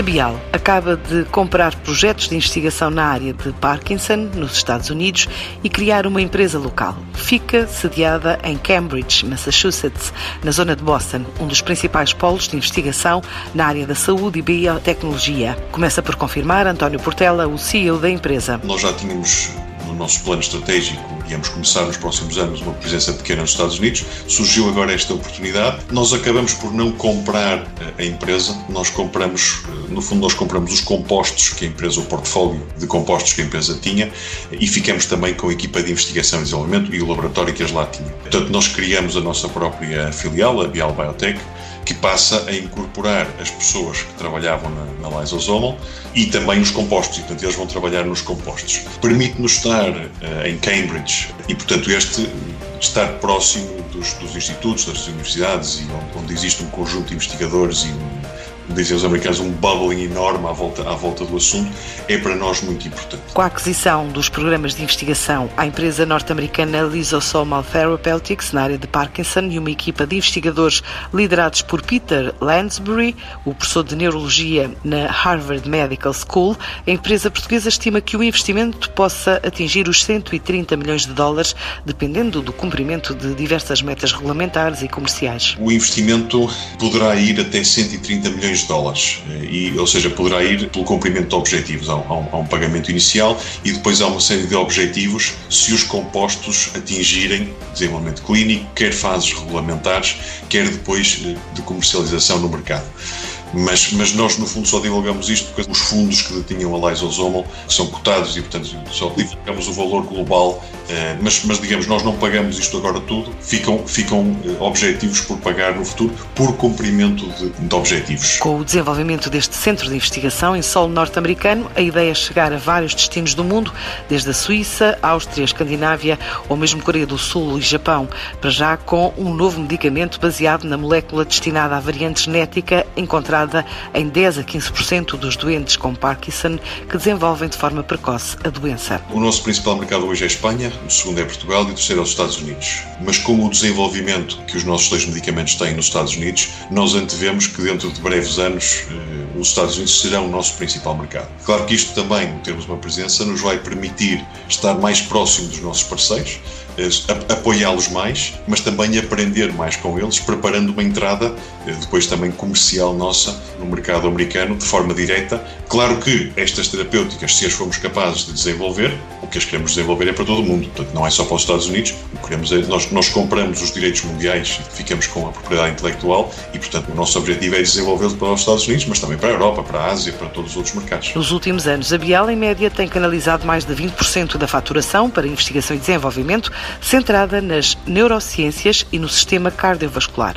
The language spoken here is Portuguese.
A Bial acaba de comprar projetos de investigação na área de Parkinson, nos Estados Unidos, e criar uma empresa local. Fica sediada em Cambridge, Massachusetts, na zona de Boston, um dos principais polos de investigação na área da saúde e biotecnologia. Começa por confirmar António Portela, o CEO da empresa. Nós já tínhamos no nosso plano estratégico, íamos começar nos próximos anos uma presença pequena nos Estados Unidos. Surgiu agora esta oportunidade. Nós acabamos por não comprar eh, a empresa, nós compramos, eh, no fundo, nós compramos os compostos que a empresa, o portfólio de compostos que a empresa tinha e ficamos também com a equipa de investigação e desenvolvimento e o laboratório que as lá tinha. Portanto, nós criamos a nossa própria filial, a Bial Biotech, que passa a incorporar as pessoas que trabalhavam na, na lysosomal e também os compostos, e portanto eles vão trabalhar nos compostos. Permite-nos estar uh, em Cambridge e, portanto, este estar próximo dos, dos institutos, das universidades e onde, onde, existe um conjunto de investigadores e um, dizem os americanos, um bubbling enorme à volta, à volta do assunto, é para nós muito importante. Com a aquisição dos programas de investigação à empresa norte-americana Lysosomal Therapeutics na área de Parkinson e uma equipa de investigadores liderados por Peter Lansbury, o professor de Neurologia na Harvard Medical School, a empresa portuguesa estima que o investimento possa atingir os 130 milhões de dólares, dependendo do cumprimento de diversas metas regulamentares e comerciais. O investimento poderá ir até 130 milhões dólares, eh, e, ou seja, poderá ir pelo cumprimento de objetivos. Há um, há um, pagamento inicial e depois há uma série de objetivos se os compostos atingirem desenvolvimento clínico, quer fases regulamentares, quer depois eh, de comercialização no mercado. Mas, mas nós, no fundo, só divulgamos isto porque os fundos que detinham a Lysosomal são cotados e, portanto, só divulgamos o valor global. Eh, mas, mas, digamos, nós não pagamos isto agora tudo, ficam, ficam eh, objetivos por pagar no futuro por cumprimento de, de objetivos. Com o desenvolvimento deste centro de investigação em solo norte-americano, a ideia é chegar a vários destinos do mundo, desde a Suíça, Áustria, Escandinávia ou mesmo Coreia do Sul e Japão, para já com um novo medicamento baseado na molécula destinada à variante genética encontrada em 10 a 15% dos doentes com Parkinson que desenvolvem de forma precoce a doença. O nosso principal mercado hoje é a Espanha, o segundo é Portugal e o terceiro é os Estados Unidos. Mas com o desenvolvimento que os nossos dois medicamentos têm nos Estados Unidos, nós antevemos que dentro de breves anos eh, os Estados Unidos serão o nosso principal mercado. Claro que isto também, termos uma presença, nos vai permitir estar mais próximo dos nossos parceiros, apoiá-los mais, mas também aprender mais com eles, preparando uma entrada eh, depois também comercial nossa no mercado americano de forma direta. Claro que estas terapêuticas, se as formos capazes de desenvolver, o que as queremos desenvolver é para todo o mundo, portanto não é só para os Estados Unidos. Queremos é, nós, nós compramos os direitos mundiais e ficamos com a propriedade intelectual e, portanto, o nosso objetivo é desenvolvê-los para os Estados Unidos, mas também para a Europa, para a Ásia, para todos os outros mercados. Nos últimos anos, a Bial, em média, tem canalizado mais de 20% da faturação para investigação e desenvolvimento, centrada nas neurociências e no sistema cardiovascular.